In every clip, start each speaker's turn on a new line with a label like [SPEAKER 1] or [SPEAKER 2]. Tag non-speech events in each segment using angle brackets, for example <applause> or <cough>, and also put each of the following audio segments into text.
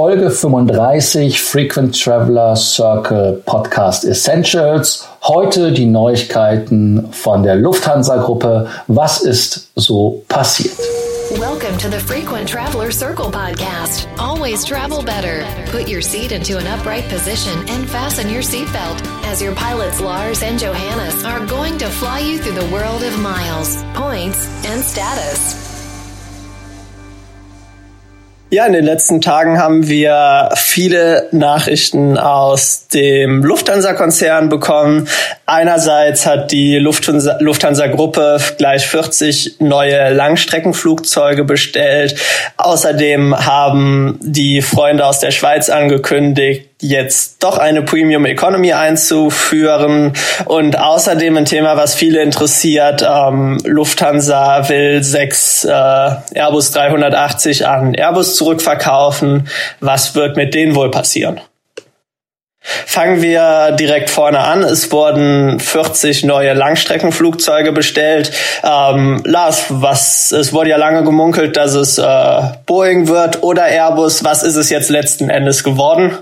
[SPEAKER 1] Folge 35 Frequent Traveler Circle Podcast Essentials. Heute die Neuigkeiten von der Lufthansa Gruppe. Was ist so passiert?
[SPEAKER 2] Welcome to the Frequent Traveler Circle podcast. Always travel better. Put your seat into an upright position and fasten your seatbelt as your pilots Lars and Johannes are going to fly you through the world of miles, points, and status.
[SPEAKER 3] Ja, in den letzten Tagen haben wir viele Nachrichten aus dem Lufthansa-Konzern bekommen. Einerseits hat die Lufthansa-Gruppe gleich 40 neue Langstreckenflugzeuge bestellt. Außerdem haben die Freunde aus der Schweiz angekündigt, jetzt doch eine Premium Economy einzuführen und außerdem ein Thema, was viele interessiert. Ähm, Lufthansa will sechs äh, Airbus 380 an Airbus zurückverkaufen. Was wird mit denen wohl passieren? Fangen wir direkt vorne an. Es wurden 40 neue Langstreckenflugzeuge bestellt. Ähm, Lars, was, es wurde ja lange gemunkelt, dass es äh, Boeing wird oder Airbus. Was ist es jetzt letzten Endes geworden?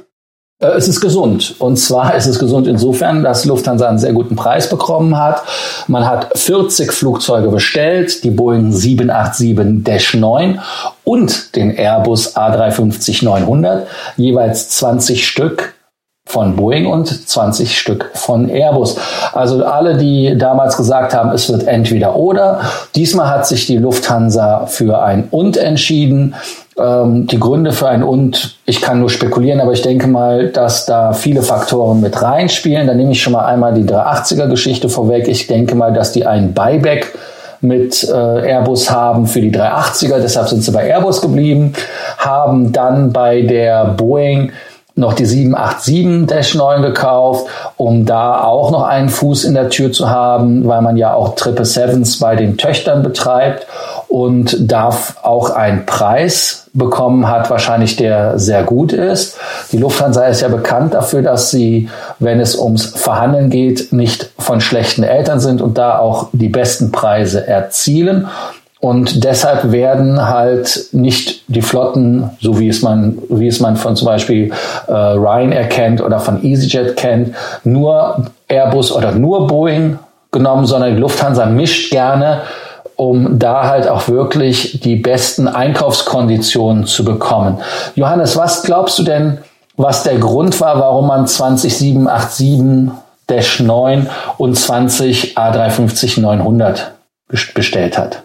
[SPEAKER 1] Äh, es ist gesund. Und zwar <laughs> ist es gesund insofern, dass Lufthansa einen sehr guten Preis bekommen hat. Man hat 40 Flugzeuge bestellt, die Boeing 787-9 und den Airbus A350-900, jeweils 20 Stück von Boeing und 20 Stück von Airbus. Also alle, die damals gesagt haben, es wird entweder oder. Diesmal hat sich die Lufthansa für ein und entschieden. Ähm, die Gründe für ein und, ich kann nur spekulieren, aber ich denke mal, dass da viele Faktoren mit reinspielen. Da nehme ich schon mal einmal die 380er Geschichte vorweg. Ich denke mal, dass die ein Buyback mit äh, Airbus haben für die 380er, deshalb sind sie bei Airbus geblieben, haben dann bei der Boeing noch die 787-9 gekauft, um da auch noch einen Fuß in der Tür zu haben, weil man ja auch Triple Sevens bei den Töchtern betreibt und darf auch einen Preis bekommen hat, wahrscheinlich der sehr gut ist. Die Lufthansa ist ja bekannt dafür, dass sie, wenn es ums Verhandeln geht, nicht von schlechten Eltern sind und da auch die besten Preise erzielen. Und deshalb werden halt nicht die Flotten, so wie es man, wie es man von zum Beispiel äh, Ryanair kennt oder von EasyJet kennt, nur Airbus oder nur Boeing genommen, sondern die Lufthansa mischt gerne, um da halt auch wirklich die besten Einkaufskonditionen zu bekommen. Johannes, was glaubst du denn, was der Grund war, warum man 20787 9 und 20 A350 900 bestellt hat?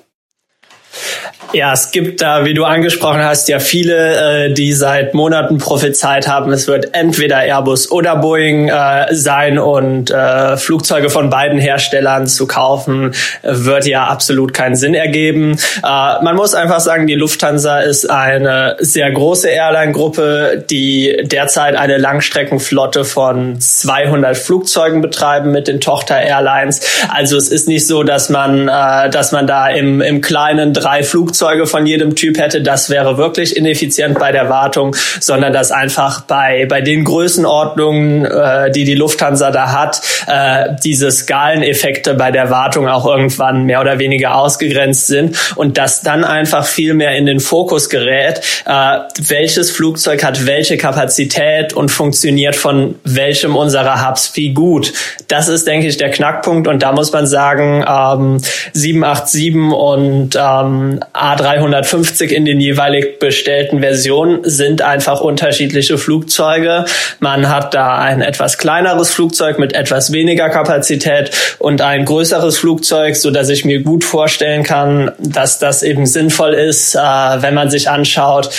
[SPEAKER 3] Ja, es gibt da, wie du angesprochen hast, ja viele, äh, die seit Monaten prophezeit haben, es wird entweder Airbus oder Boeing äh, sein und äh, Flugzeuge von beiden Herstellern zu kaufen, wird ja absolut keinen Sinn ergeben. Äh, man muss einfach sagen, die Lufthansa ist eine sehr große Airline-Gruppe, die derzeit eine Langstreckenflotte von 200 Flugzeugen betreiben mit den Tochter-Airlines. Also es ist nicht so, dass man, äh, dass man da im, im kleinen drei Flugzeuge Flugzeuge von jedem Typ hätte, das wäre wirklich ineffizient bei der Wartung, sondern dass einfach bei, bei den Größenordnungen, äh, die die Lufthansa da hat, äh, diese Skaleneffekte bei der Wartung auch irgendwann mehr oder weniger ausgegrenzt sind und dass dann einfach viel mehr in den Fokus gerät, äh, welches Flugzeug hat welche Kapazität und funktioniert von welchem unserer Hubs wie gut. Das ist, denke ich, der Knackpunkt und da muss man sagen, ähm, 787 und ähm, A350 in den jeweilig bestellten Versionen sind einfach unterschiedliche Flugzeuge. Man hat da ein etwas kleineres Flugzeug mit etwas weniger Kapazität und ein größeres Flugzeug, so dass ich mir gut vorstellen kann, dass das eben sinnvoll ist, äh, wenn man sich anschaut,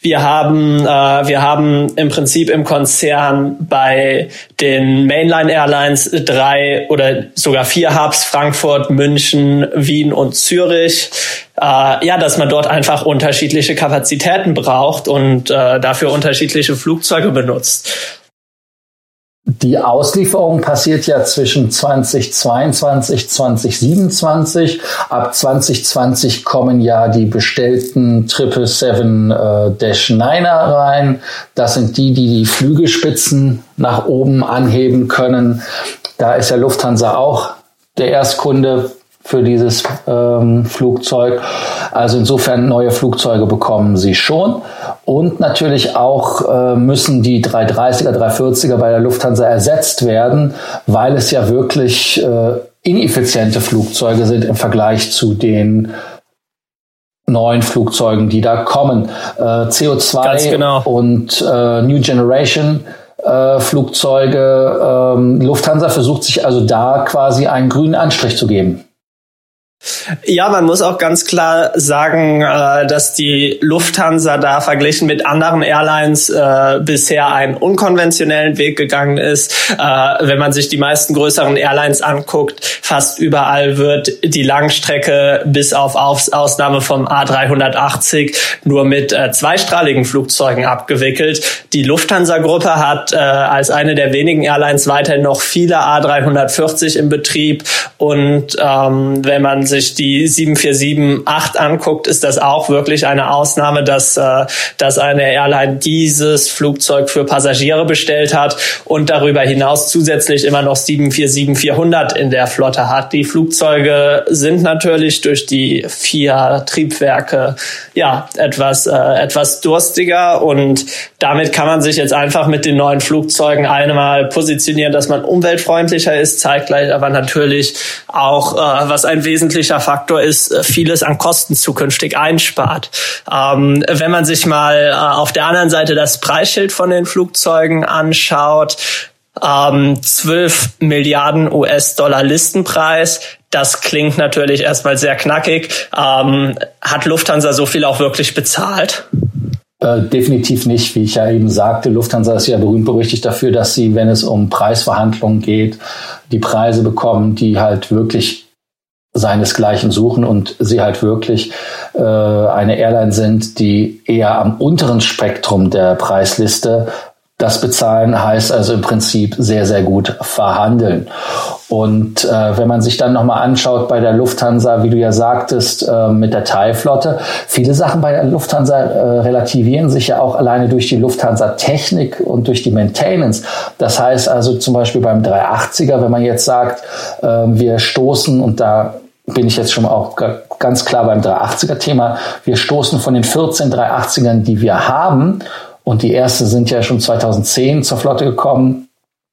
[SPEAKER 3] wir haben, äh, wir haben im Prinzip im Konzern bei den Mainline Airlines drei oder sogar vier Hubs, Frankfurt, München, Wien und Zürich. Äh, ja, dass man dort einfach unterschiedliche Kapazitäten braucht und äh, dafür unterschiedliche Flugzeuge benutzt.
[SPEAKER 1] Die Auslieferung passiert ja zwischen 2022, 2027. Ab 2020 kommen ja die bestellten 777-9er äh, rein. Das sind die, die die Flügelspitzen nach oben anheben können. Da ist ja Lufthansa auch der Erstkunde für dieses ähm, Flugzeug. Also insofern neue Flugzeuge bekommen sie schon. Und natürlich auch äh, müssen die 330er, 340er bei der Lufthansa ersetzt werden, weil es ja wirklich äh, ineffiziente Flugzeuge sind im Vergleich zu den neuen Flugzeugen, die da kommen. Äh, CO2 genau. und äh, New Generation äh, Flugzeuge. Ähm, Lufthansa versucht sich also da quasi einen grünen Anstrich zu geben.
[SPEAKER 3] Ja, man muss auch ganz klar sagen, äh, dass die Lufthansa da verglichen mit anderen Airlines äh, bisher einen unkonventionellen Weg gegangen ist. Äh, wenn man sich die meisten größeren Airlines anguckt, fast überall wird die Langstrecke bis auf Ausnahme vom A380 nur mit zweistrahligen Flugzeugen abgewickelt. Die Lufthansa-Gruppe hat als eine der wenigen Airlines weiterhin noch viele A340 im Betrieb und ähm, wenn man sich die 747-8 anguckt, ist das auch wirklich eine Ausnahme, dass, äh, dass eine Airline dieses Flugzeug für Passagiere bestellt hat und darüber hinaus zusätzlich immer noch 747-400 in der Flotte hat. Die Flugzeuge sind natürlich durch die vier Triebwerke ja etwas, äh, etwas durstiger und damit kann man sich jetzt einfach mit den neuen Flugzeugen einmal positionieren, dass man umweltfreundlicher ist, zeitgleich aber natürlich auch, äh, was ein wesentlicher Faktor ist, äh, vieles an Kosten zukünftig einspart. Ähm, wenn man sich mal äh, auf der anderen Seite das Preisschild von den Flugzeugen anschaut, ähm, 12 Milliarden US-Dollar Listenpreis. Das klingt natürlich erstmal sehr knackig. Ähm, hat Lufthansa so viel auch wirklich bezahlt?
[SPEAKER 1] Äh, definitiv nicht. Wie ich ja eben sagte, Lufthansa ist ja berühmt berüchtigt dafür, dass sie, wenn es um Preisverhandlungen geht, die Preise bekommen, die halt wirklich seinesgleichen suchen und sie halt wirklich äh, eine Airline sind, die eher am unteren Spektrum der Preisliste das bezahlen heißt also im Prinzip sehr, sehr gut verhandeln. Und äh, wenn man sich dann nochmal anschaut bei der Lufthansa, wie du ja sagtest, äh, mit der Thai-Flotte, viele Sachen bei der Lufthansa äh, relativieren sich ja auch alleine durch die Lufthansa-Technik und durch die Maintenance. Das heißt also zum Beispiel beim 380er, wenn man jetzt sagt, äh, wir stoßen und da bin ich jetzt schon auch ganz klar beim 380er-Thema. Wir stoßen von den 14 380ern, die wir haben, und die erste sind ja schon 2010 zur Flotte gekommen.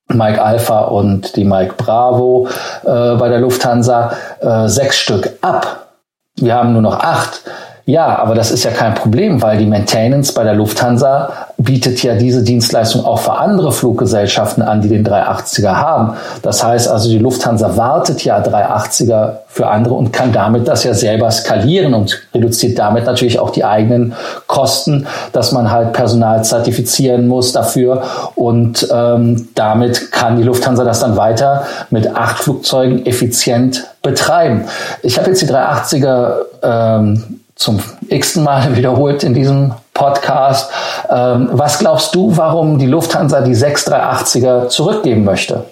[SPEAKER 1] Mike Alpha und die Mike Bravo äh, bei der Lufthansa. Äh, sechs Stück ab. Wir haben nur noch acht. Ja, aber das ist ja kein Problem, weil die Maintenance bei der Lufthansa bietet ja diese Dienstleistung auch für andere Fluggesellschaften an, die den 380er haben. Das heißt also, die Lufthansa wartet ja 380er für andere und kann damit das ja selber skalieren und reduziert damit natürlich auch die eigenen Kosten, dass man halt Personal zertifizieren muss dafür und ähm, damit kann die Lufthansa das dann weiter mit acht Flugzeugen effizient betreiben. Ich habe jetzt die 380er ähm, zum x-ten Mal <laughs> wiederholt in diesem Podcast. Ähm, was glaubst du, warum die Lufthansa die 6380er zurückgeben möchte?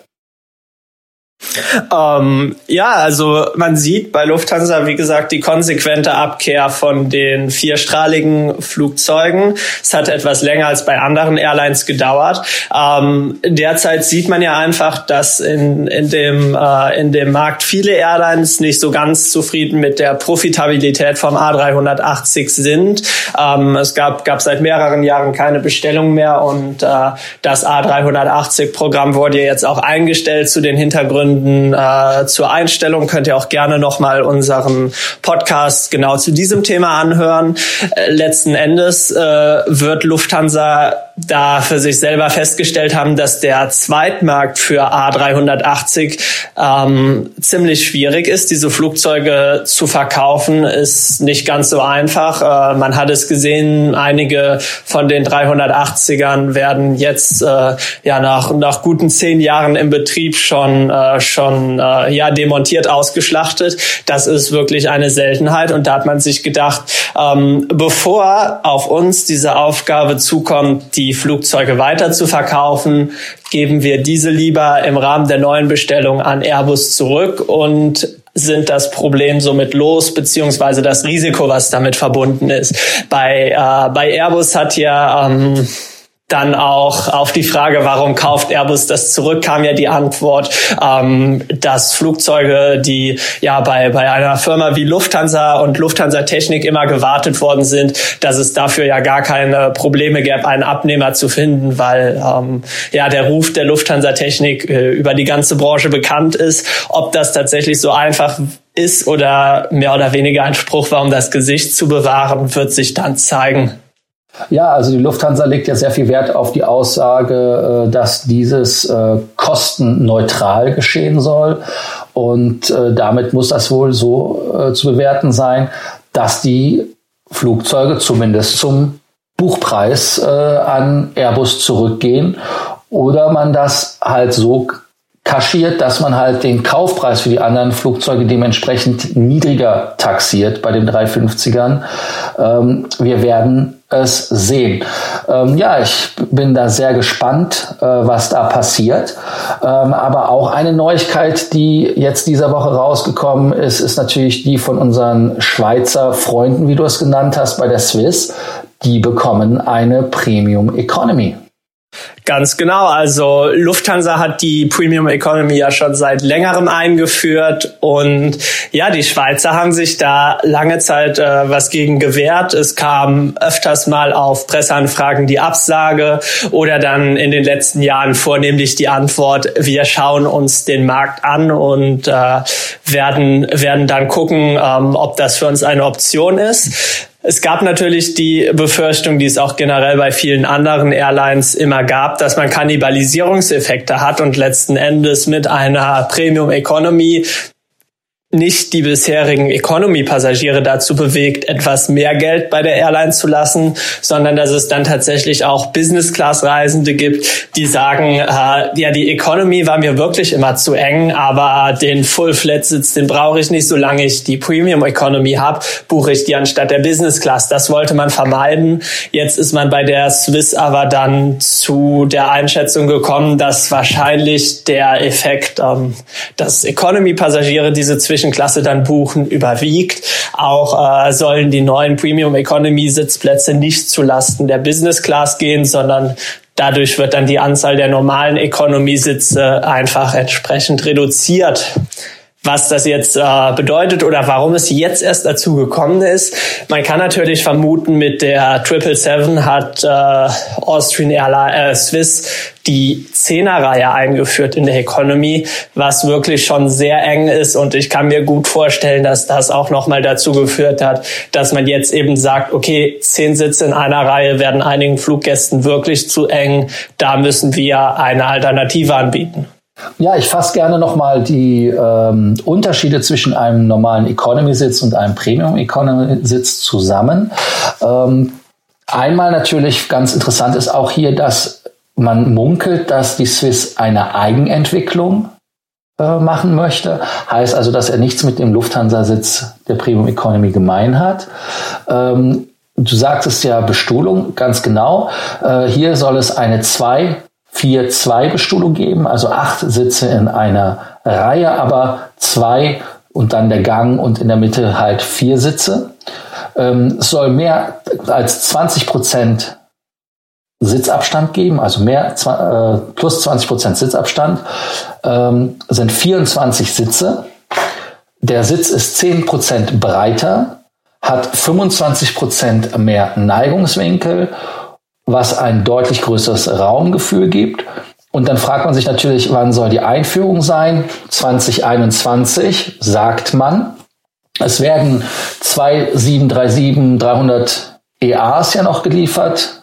[SPEAKER 3] Ähm, ja, also man sieht bei Lufthansa, wie gesagt, die konsequente Abkehr von den vierstrahligen Flugzeugen. Es hat etwas länger als bei anderen Airlines gedauert. Ähm, derzeit sieht man ja einfach, dass in, in, dem, äh, in dem Markt viele Airlines nicht so ganz zufrieden mit der Profitabilität vom A380 sind. Ähm, es gab, gab seit mehreren Jahren keine Bestellung mehr und äh, das A380-Programm wurde jetzt auch eingestellt zu den Hintergründen Hintergründen äh, zur Einstellung könnt ihr auch gerne nochmal unseren Podcast genau zu diesem Thema anhören. Äh, letzten Endes äh, wird Lufthansa da für sich selber festgestellt haben, dass der Zweitmarkt für A380 ähm, ziemlich schwierig ist. Diese Flugzeuge zu verkaufen ist nicht ganz so einfach. Äh, man hat es gesehen, einige von den 380ern werden jetzt äh, ja nach, nach guten zehn Jahren im Betrieb schon, äh, schon äh, ja demontiert ausgeschlachtet. Das ist wirklich eine Seltenheit und da hat man sich gedacht, ähm, bevor auf uns diese Aufgabe zukommt, die Flugzeuge weiter zu verkaufen, geben wir diese lieber im Rahmen der neuen Bestellung an Airbus zurück und sind das Problem somit los, beziehungsweise das Risiko, was damit verbunden ist. Bei, äh, bei Airbus hat ja ähm, dann auch auf die Frage, warum kauft Airbus das zurück, kam ja die Antwort, ähm, dass Flugzeuge, die ja bei, bei einer Firma wie Lufthansa und Lufthansa Technik immer gewartet worden sind, dass es dafür ja gar keine Probleme gäbe, einen Abnehmer zu finden, weil ähm, ja der Ruf der Lufthansa Technik äh, über die ganze Branche bekannt ist. Ob das tatsächlich so einfach ist oder mehr oder weniger ein Spruch war, um das Gesicht zu bewahren, wird sich dann zeigen.
[SPEAKER 1] Ja, also die Lufthansa legt ja sehr viel Wert auf die Aussage, äh, dass dieses äh, kostenneutral geschehen soll. Und äh, damit muss das wohl so zu bewerten sein, dass die Flugzeuge zumindest zum Buchpreis an Airbus zurückgehen oder man das halt so kaschiert, dass man halt den Kaufpreis für die anderen Flugzeuge dementsprechend niedriger taxiert bei den 350ern. Ähm, wir werden es sehen. Ähm, ja, ich bin da sehr gespannt, äh, was da passiert. Ähm, aber auch eine Neuigkeit, die jetzt dieser Woche rausgekommen ist, ist natürlich die von unseren Schweizer Freunden, wie du es genannt hast, bei der Swiss. Die bekommen eine Premium Economy.
[SPEAKER 3] Ganz genau. Also Lufthansa hat die Premium Economy ja schon seit längerem eingeführt und ja, die Schweizer haben sich da lange Zeit äh, was gegen gewehrt. Es kam öfters mal auf Presseanfragen die Absage oder dann in den letzten Jahren vornehmlich die Antwort, wir schauen uns den Markt an und äh, werden, werden dann gucken, ähm, ob das für uns eine Option ist. Es gab natürlich die Befürchtung, die es auch generell bei vielen anderen Airlines immer gab, dass man Kannibalisierungseffekte hat und letzten Endes mit einer Premium Economy nicht die bisherigen Economy-Passagiere dazu bewegt, etwas mehr Geld bei der Airline zu lassen, sondern dass es dann tatsächlich auch Business-Class-Reisende gibt, die sagen, äh, ja, die Economy war mir wirklich immer zu eng, aber den Full-Flat-Sitz, den brauche ich nicht, solange ich die Premium Economy habe, buche ich die anstatt der Business-Class. Das wollte man vermeiden. Jetzt ist man bei der Swiss aber dann zu der Einschätzung gekommen, dass wahrscheinlich der Effekt, ähm, dass Economy-Passagiere diese zwischen Zwischenklasse dann buchen, überwiegt. Auch äh, sollen die neuen Premium Economy Sitzplätze nicht zu der Business Class gehen, sondern dadurch wird dann die Anzahl der normalen Economy Sitze einfach entsprechend reduziert was das jetzt äh, bedeutet oder warum es jetzt erst dazu gekommen ist. Man kann natürlich vermuten, mit der 777 hat äh, Austrian Airlines, äh, Swiss die Zehnerreihe eingeführt in der Economy, was wirklich schon sehr eng ist und ich kann mir gut vorstellen, dass das auch nochmal dazu geführt hat, dass man jetzt eben sagt, okay, zehn Sitze in einer Reihe werden einigen Fluggästen wirklich zu eng, da müssen wir eine Alternative anbieten.
[SPEAKER 1] Ja, ich fasse gerne nochmal die ähm, Unterschiede zwischen einem normalen Economy-Sitz und einem Premium-Economy-Sitz zusammen. Ähm, einmal natürlich ganz interessant ist auch hier, dass man munkelt, dass die Swiss eine Eigenentwicklung äh, machen möchte. Heißt also, dass er nichts mit dem Lufthansa-Sitz der Premium Economy gemein hat. Ähm, du sagtest ja Bestuhlung, ganz genau. Äh, hier soll es eine zwei 4-2-Bestuhlung geben, also acht Sitze in einer Reihe, aber zwei und dann der Gang und in der Mitte halt vier Sitze. Ähm, es soll mehr als 20 Prozent Sitzabstand geben, also mehr äh, plus 20 Prozent Sitzabstand, ähm, sind 24 Sitze. Der Sitz ist 10 Prozent breiter, hat 25 Prozent mehr Neigungswinkel was ein deutlich größeres Raumgefühl gibt. Und dann fragt man sich natürlich, wann soll die Einführung sein? 2021 sagt man. Es werden zwei 737-300 EAs ja noch geliefert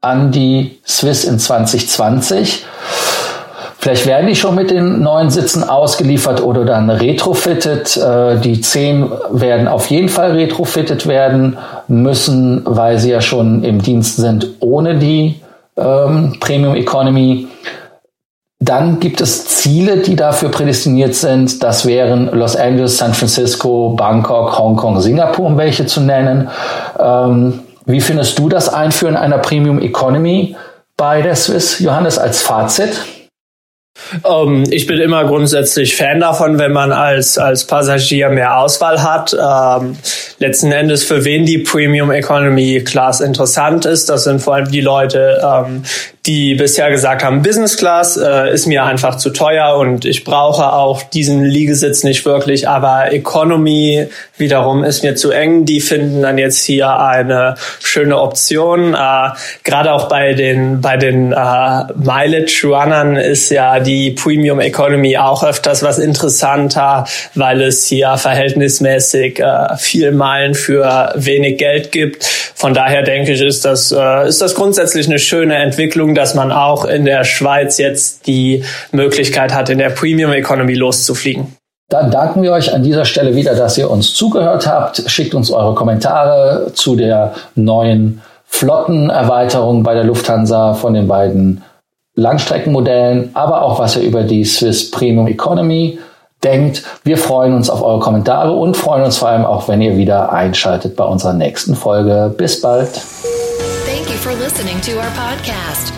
[SPEAKER 1] an die Swiss in 2020. Vielleicht werden die schon mit den neuen Sitzen ausgeliefert oder dann retrofitted. Äh, die zehn werden auf jeden Fall retrofitted werden müssen, weil sie ja schon im Dienst sind ohne die ähm, Premium Economy. Dann gibt es Ziele, die dafür prädestiniert sind. Das wären Los Angeles, San Francisco, Bangkok, Hongkong, Singapur, um welche zu nennen. Ähm, wie findest du das Einführen einer Premium Economy bei der Swiss, Johannes, als Fazit?
[SPEAKER 3] Um, ähm, ich bin immer grundsätzlich Fan davon, wenn man als, als Passagier mehr Auswahl hat. Ähm, letzten Endes, für wen die Premium Economy Class interessant ist, das sind vor allem die Leute, ähm, die bisher gesagt haben, Business Class äh, ist mir einfach zu teuer und ich brauche auch diesen Liegesitz nicht wirklich, aber Economy wiederum ist mir zu eng. Die finden dann jetzt hier eine schöne Option. Äh, Gerade auch bei den bei den äh, Mileage Runnern ist ja die Premium Economy auch öfters was interessanter, weil es hier verhältnismäßig äh, viel Meilen für wenig Geld gibt. Von daher denke ich, ist das äh, ist das grundsätzlich eine schöne Entwicklung dass man auch in der Schweiz jetzt die Möglichkeit hat, in der Premium Economy loszufliegen.
[SPEAKER 1] Dann danken wir euch an dieser Stelle wieder, dass ihr uns zugehört habt. Schickt uns eure Kommentare zu der neuen Flottenerweiterung bei der Lufthansa von den beiden Langstreckenmodellen, aber auch was ihr über die Swiss Premium Economy denkt. Wir freuen uns auf eure Kommentare und freuen uns vor allem auch, wenn ihr wieder einschaltet bei unserer nächsten Folge. Bis bald.
[SPEAKER 2] Thank you for listening to our podcast.